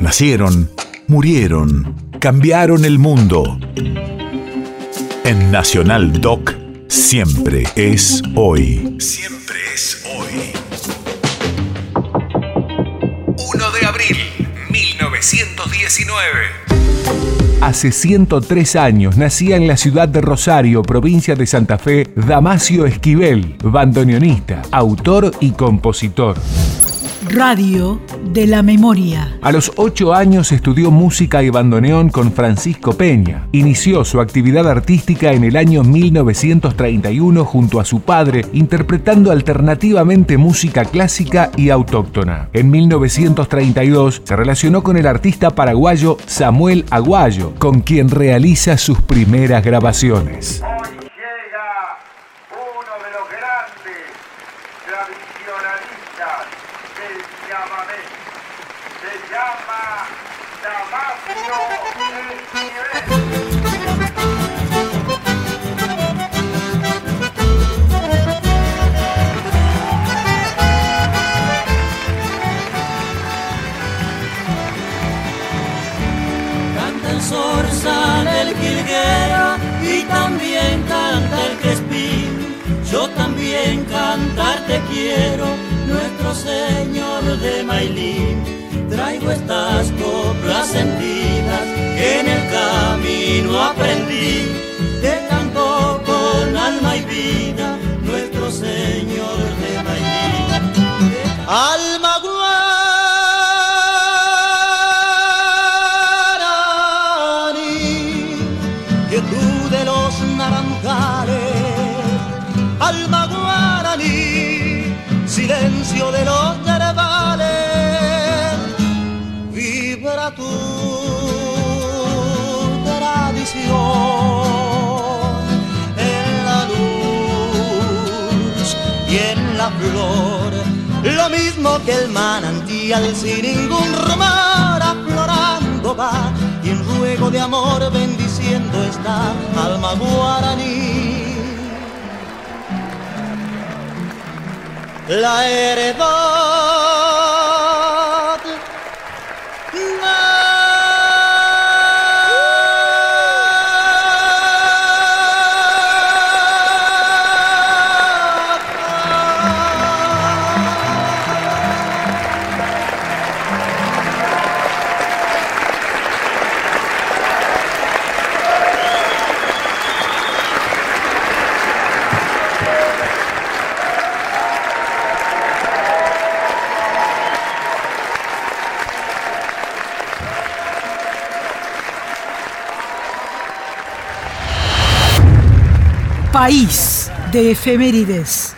Nacieron, murieron, cambiaron el mundo. En Nacional Doc, siempre es hoy. Siempre es hoy. 1 de abril, 1919. Hace 103 años nacía en la ciudad de Rosario, provincia de Santa Fe, Damasio Esquivel, bandoneonista, autor y compositor. Radio de la Memoria. A los ocho años estudió música y bandoneón con Francisco Peña. Inició su actividad artística en el año 1931 junto a su padre, interpretando alternativamente música clásica y autóctona. En 1932 se relacionó con el artista paraguayo Samuel Aguayo, con quien realiza sus primeras grabaciones. Canta el zorzal del Quilguera y también canta el Crespín. Yo también cantarte quiero, nuestro Señor de Mailín traigo estas coplas sentidas que en el camino aprendí. Te canto con alma y vida, nuestro Señor de Mailín. Alma guaraní, que tú de los naranjales, alma lo mismo que el manantial sin ningún rumor aflorando va y en ruego de amor bendiciendo esta alma guaraní. La heredad País de efemérides.